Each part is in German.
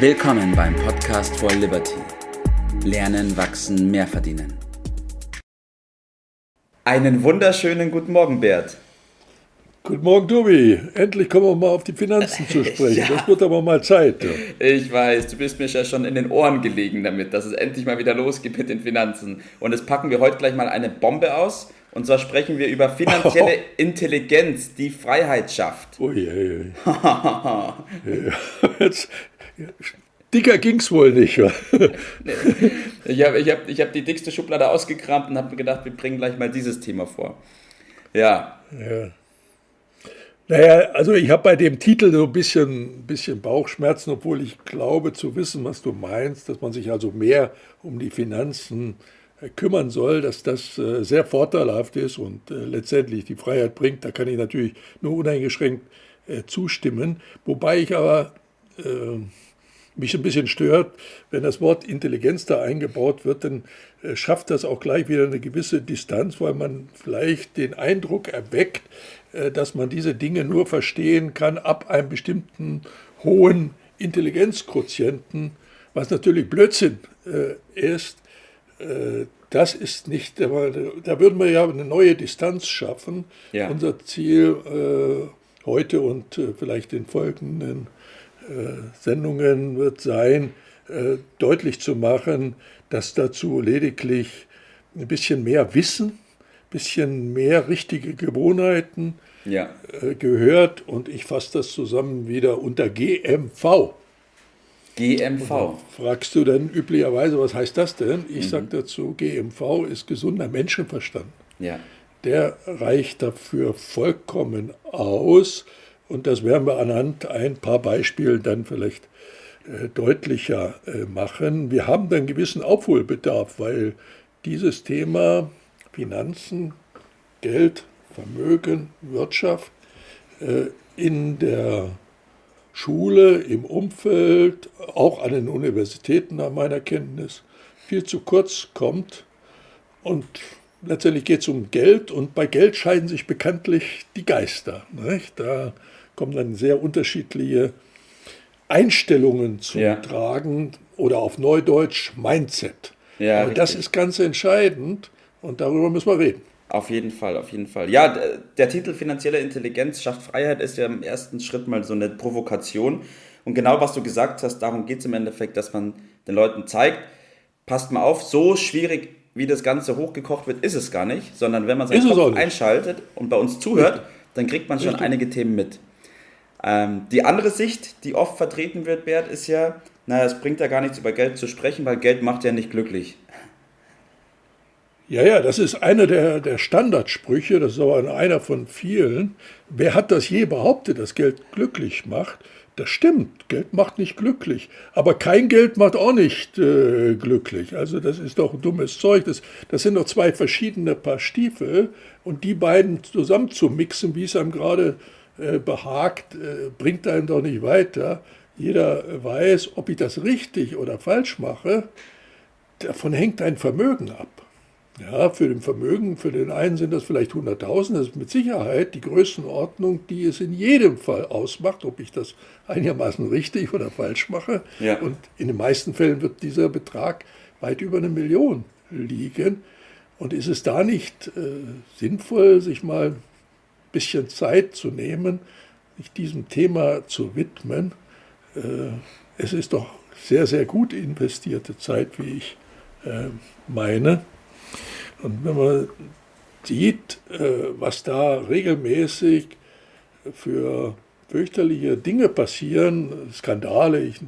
Willkommen beim Podcast for Liberty. Lernen, wachsen, mehr verdienen. Einen wunderschönen guten Morgen, Bert. Guten Morgen, Tobi. Endlich kommen wir mal auf die Finanzen zu sprechen. ja. Das wird aber mal Zeit. Ja. Ich weiß, du bist mir ja schon in den Ohren gelegen damit, dass es endlich mal wieder losgeht mit den Finanzen. Und jetzt packen wir heute gleich mal eine Bombe aus. Und zwar sprechen wir über finanzielle oh. Intelligenz, die Freiheit schafft. Ui, ui, ui. Jetzt, Dicker ging's wohl nicht. ich habe ich hab, ich hab die dickste Schublade ausgekramt und habe mir gedacht, wir bringen gleich mal dieses Thema vor. Ja. ja. Naja, also ich habe bei dem Titel so ein bisschen, bisschen Bauchschmerzen, obwohl ich glaube zu wissen, was du meinst, dass man sich also mehr um die Finanzen äh, kümmern soll, dass das äh, sehr vorteilhaft ist und äh, letztendlich die Freiheit bringt. Da kann ich natürlich nur uneingeschränkt zustimmen. Wobei ich aber äh, mich ein bisschen stört, wenn das Wort Intelligenz da eingebaut wird, dann äh, schafft das auch gleich wieder eine gewisse Distanz, weil man vielleicht den Eindruck erweckt, äh, dass man diese Dinge nur verstehen kann ab einem bestimmten hohen Intelligenzquotienten, was natürlich Blödsinn äh, ist. Äh, das ist nicht, da würden wir ja eine neue Distanz schaffen. Ja. Unser Ziel äh, heute und äh, vielleicht den folgenden Sendungen wird sein, deutlich zu machen, dass dazu lediglich ein bisschen mehr Wissen, ein bisschen mehr richtige Gewohnheiten ja. Gehört. Und ich fasse das zusammen wieder unter GMV. GMV. Fragst du dann üblicherweise, was heißt das denn? Ich mhm. sage dazu, GMV ist gesunder Menschenverstand. Ja. Der reicht dafür vollkommen aus. Und das werden wir anhand ein paar Beispielen dann vielleicht äh, deutlicher äh, machen. Wir haben dann gewissen Aufholbedarf, weil dieses Thema Finanzen, Geld, Vermögen, Wirtschaft äh, in der Schule, im Umfeld, auch an den Universitäten nach meiner Kenntnis viel zu kurz kommt. Und letztendlich geht es um Geld und bei Geld scheiden sich bekanntlich die Geister. Nicht? Da kommen dann sehr unterschiedliche Einstellungen zu ja. tragen oder auf Neudeutsch Mindset. Ja, Aber das ist ganz entscheidend und darüber müssen wir reden. Auf jeden Fall, auf jeden Fall. Ja, der Titel Finanzielle Intelligenz schafft Freiheit ist ja im ersten Schritt mal so eine Provokation. Und genau was du gesagt hast, darum geht es im Endeffekt, dass man den Leuten zeigt, passt mal auf, so schwierig wie das Ganze hochgekocht wird, ist es gar nicht, sondern wenn man seinen Kopf einschaltet und bei uns zuhört, dann kriegt man schon Richtig. einige Themen mit. Ähm, die andere Sicht, die oft vertreten wird, Bert, ist ja, naja, es bringt ja gar nichts über Geld zu sprechen, weil Geld macht ja nicht glücklich. Ja, ja, das ist einer der, der Standardsprüche, das ist aber einer von vielen. Wer hat das je behauptet, dass Geld glücklich macht? Das stimmt, Geld macht nicht glücklich. Aber kein Geld macht auch nicht äh, glücklich. Also das ist doch dummes Zeug. Das, das sind doch zwei verschiedene Paar Stiefel. Und die beiden zusammen zu mixen, wie es einem gerade äh, behagt, äh, bringt einen doch nicht weiter. Jeder weiß, ob ich das richtig oder falsch mache, davon hängt ein Vermögen ab. Ja, für den Vermögen, für den einen sind das vielleicht 100.000, das ist mit Sicherheit die Größenordnung, die es in jedem Fall ausmacht, ob ich das einigermaßen richtig oder falsch mache. Ja. Und in den meisten Fällen wird dieser Betrag weit über eine Million liegen. Und ist es da nicht äh, sinnvoll, sich mal bisschen Zeit zu nehmen, sich diesem Thema zu widmen. Äh, es ist doch sehr, sehr gut investierte Zeit, wie ich äh, meine. Und wenn man sieht, äh, was da regelmäßig für fürchterliche Dinge passieren, Skandale, ich,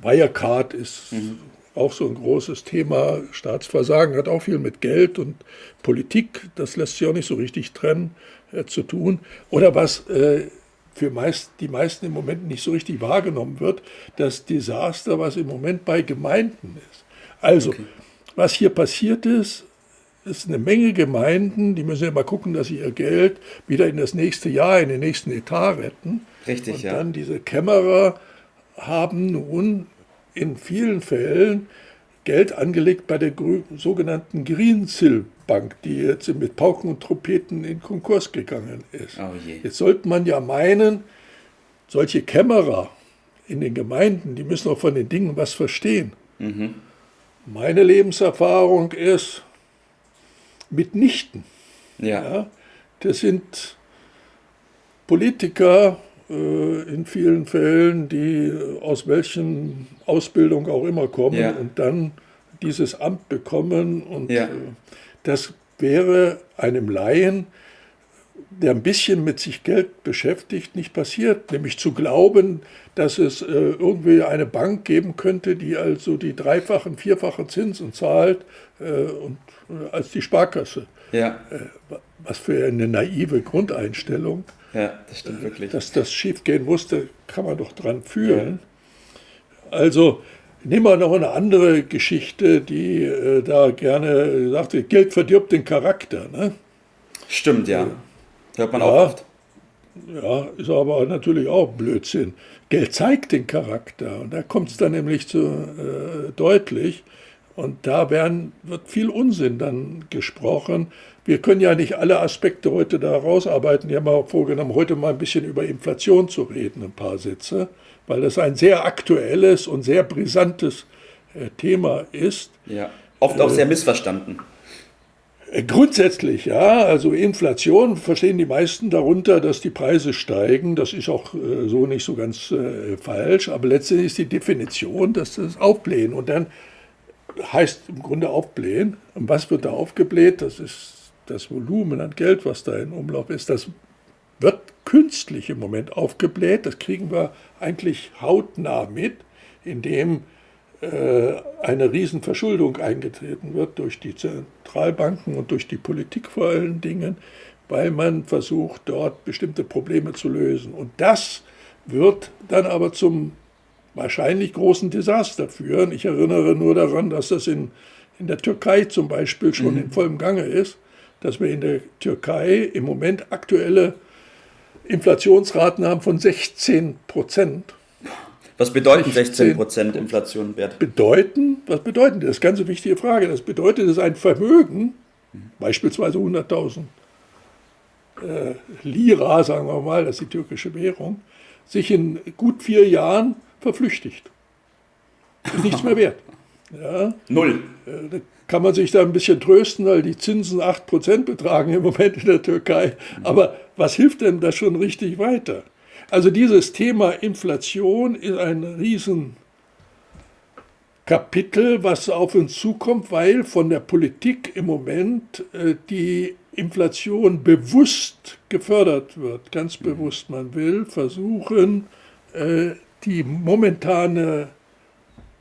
Wirecard ist mhm auch so ein großes Thema. Staatsversagen hat auch viel mit Geld und Politik, das lässt sich auch nicht so richtig trennen, äh, zu tun. Oder was äh, für meist, die meisten im Moment nicht so richtig wahrgenommen wird, das Desaster, was im Moment bei Gemeinden ist. Also, okay. was hier passiert ist, ist eine Menge Gemeinden, die müssen ja mal gucken, dass sie ihr Geld wieder in das nächste Jahr, in den nächsten Etat retten. Richtig, und ja. dann diese Kämmerer haben nun in vielen Fällen Geld angelegt bei der sogenannten Greensill Bank, die jetzt mit Pauken und Trompeten in Konkurs gegangen ist. Oh jetzt sollte man ja meinen, solche Kämmerer in den Gemeinden, die müssen auch von den Dingen was verstehen. Mhm. Meine Lebenserfahrung ist mitnichten. Ja. ja. Das sind Politiker äh, in vielen Fällen, die aus welchen Ausbildung auch immer kommen ja. und dann dieses Amt bekommen. Und ja. äh, das wäre einem Laien, der ein bisschen mit sich Geld beschäftigt, nicht passiert. Nämlich zu glauben, dass es äh, irgendwie eine Bank geben könnte, die also die dreifachen, vierfachen Zinsen zahlt äh, und, äh, als die Sparkasse. Ja. Äh, was für eine naive Grundeinstellung. Ja, das stimmt wirklich. Dass das schiefgehen musste, kann man doch dran fühlen. Ja. Also nehmen wir noch eine andere Geschichte, die äh, da gerne sagte, Geld verdirbt den Charakter. Ne? Stimmt, ja. Hört man ja, auch oft. Ja, ist aber natürlich auch Blödsinn. Geld zeigt den Charakter und da kommt es dann nämlich zu äh, deutlich. Und da werden, wird viel Unsinn dann gesprochen. Wir können ja nicht alle Aspekte heute da rausarbeiten. Ich habe mir vorgenommen, heute mal ein bisschen über Inflation zu reden, ein paar Sätze, weil das ein sehr aktuelles und sehr brisantes äh, Thema ist. Ja, oft auch äh, sehr missverstanden. Äh, grundsätzlich, ja. Also Inflation verstehen die meisten darunter, dass die Preise steigen. Das ist auch äh, so nicht so ganz äh, falsch. Aber letztendlich ist die Definition, dass das Aufblähen. Und dann heißt im Grunde aufblähen. Und was wird da aufgebläht? Das ist das Volumen an Geld, was da in Umlauf ist. Das wird künstlich im Moment aufgebläht. Das kriegen wir eigentlich hautnah mit, indem äh, eine Riesenverschuldung eingetreten wird durch die Zentralbanken und durch die Politik vor allen Dingen, weil man versucht, dort bestimmte Probleme zu lösen. Und das wird dann aber zum wahrscheinlich großen Desaster führen. Ich erinnere nur daran, dass das in, in der Türkei zum Beispiel schon mhm. in vollem Gange ist, dass wir in der Türkei im Moment aktuelle Inflationsraten haben von 16 Prozent. Was bedeuten 16 Prozent Inflation wert? Bedeuten, was bedeuten das? Das ist eine ganz wichtige Frage. Das bedeutet, dass ein Vermögen, beispielsweise 100.000 äh, Lira, sagen wir mal, das ist die türkische Währung, sich in gut vier Jahren verflüchtigt. Ist nichts mehr wert. Ja. Null. Äh, da kann man sich da ein bisschen trösten, weil die Zinsen 8% betragen im Moment in der Türkei. Aber was hilft denn da schon richtig weiter? Also dieses Thema Inflation ist ein Riesenkapitel, was auf uns zukommt, weil von der Politik im Moment äh, die Inflation bewusst gefördert wird, ganz mhm. bewusst. Man will versuchen, äh, die momentane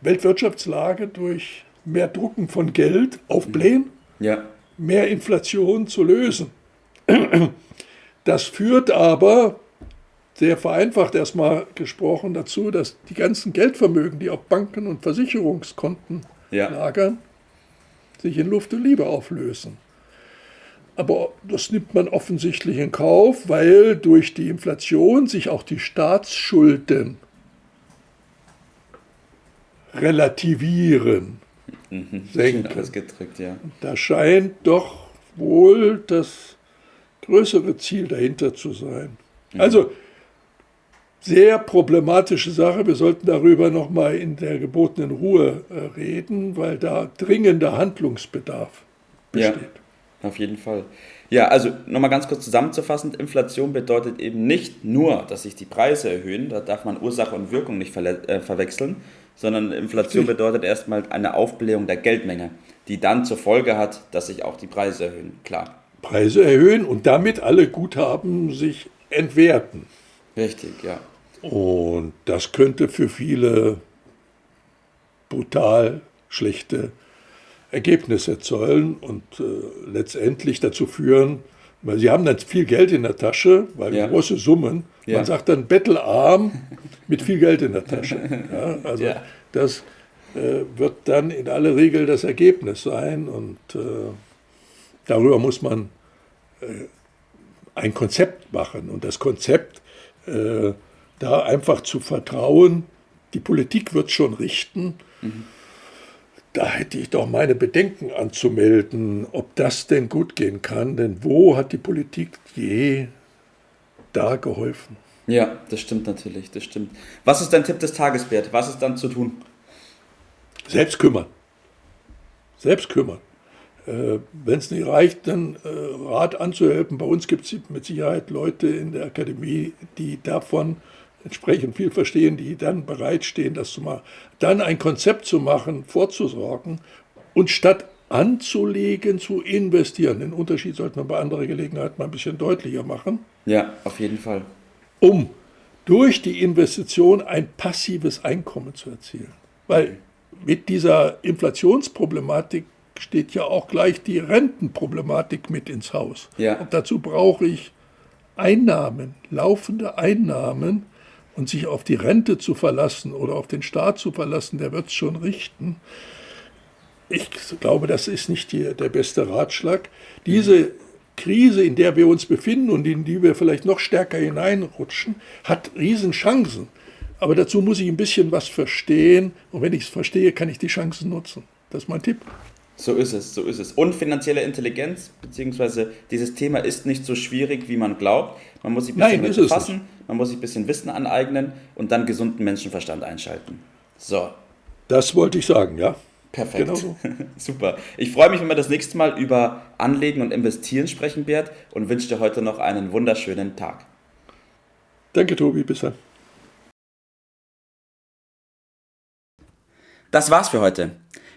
Weltwirtschaftslage durch mehr Drucken von Geld aufblähen, mhm. ja. mehr Inflation zu lösen. Das führt aber sehr vereinfacht erstmal gesprochen dazu, dass die ganzen Geldvermögen, die auf Banken und Versicherungskonten ja. lagern, sich in Luft und Liebe auflösen. Aber das nimmt man offensichtlich in Kauf, weil durch die Inflation sich auch die Staatsschulden relativieren, mhm. senken. Gedrückt, ja. Da scheint doch wohl das größere Ziel dahinter zu sein. Mhm. Also sehr problematische Sache. Wir sollten darüber nochmal in der gebotenen Ruhe äh, reden, weil da dringender Handlungsbedarf besteht. Ja, auf jeden Fall. Ja, also nochmal ganz kurz zusammenzufassend, Inflation bedeutet eben nicht nur, dass sich die Preise erhöhen, da darf man Ursache und Wirkung nicht äh, verwechseln, sondern Inflation bedeutet erstmal eine Aufblähung der Geldmenge, die dann zur Folge hat, dass sich auch die Preise erhöhen, klar. Preise erhöhen und damit alle Guthaben sich entwerten. Richtig, ja. Und das könnte für viele brutal schlechte Ergebnisse erzeugen und äh, letztendlich dazu führen, weil sie haben dann viel Geld in der Tasche, weil ja. große Summen. Ja. Man sagt dann bettelarm mit viel Geld in der Tasche. Ja, also das äh, wird dann in aller Regel das Ergebnis sein und äh, darüber muss man äh, ein Konzept machen. Und das Konzept äh, da einfach zu vertrauen, die Politik wird schon richten. Mhm. Da hätte ich doch meine Bedenken anzumelden, ob das denn gut gehen kann. Denn wo hat die Politik je da geholfen? Ja, das stimmt natürlich, das stimmt. Was ist dein Tipp des Tages, Bert? Was ist dann zu tun? Selbst kümmern. Selbst kümmern. Äh, Wenn es nicht reicht, dann äh, Rat anzuhelfen. Bei uns gibt es mit Sicherheit Leute in der Akademie, die davon entsprechend viel verstehen, die dann bereitstehen, das zu machen. Dann ein Konzept zu machen, vorzusorgen und statt anzulegen, zu investieren. Den Unterschied sollte man bei anderer Gelegenheit mal ein bisschen deutlicher machen. Ja, auf jeden Fall. Um durch die Investition ein passives Einkommen zu erzielen. Weil mit dieser Inflationsproblematik steht ja auch gleich die Rentenproblematik mit ins Haus. Ja. Und dazu brauche ich Einnahmen, laufende Einnahmen und sich auf die Rente zu verlassen oder auf den Staat zu verlassen, der wird es schon richten. Ich glaube, das ist nicht die, der beste Ratschlag. Diese Krise, in der wir uns befinden und in die wir vielleicht noch stärker hineinrutschen, hat Riesenchancen. Aber dazu muss ich ein bisschen was verstehen. Und wenn ich es verstehe, kann ich die Chancen nutzen. Das ist mein Tipp. So ist es, so ist es. Und finanzielle Intelligenz, beziehungsweise dieses Thema ist nicht so schwierig, wie man glaubt. Man muss sich ein bisschen Nein, mit befassen, man muss sich ein bisschen Wissen aneignen und dann gesunden Menschenverstand einschalten. So, Das wollte ich sagen, ja. perfekt. Genau so. Super. Ich freue mich, wenn wir das nächste Mal über Anlegen und Investieren sprechen, Bert, und wünsche dir heute noch einen wunderschönen Tag. Danke, Tobi. Bis dann. Das war's für heute.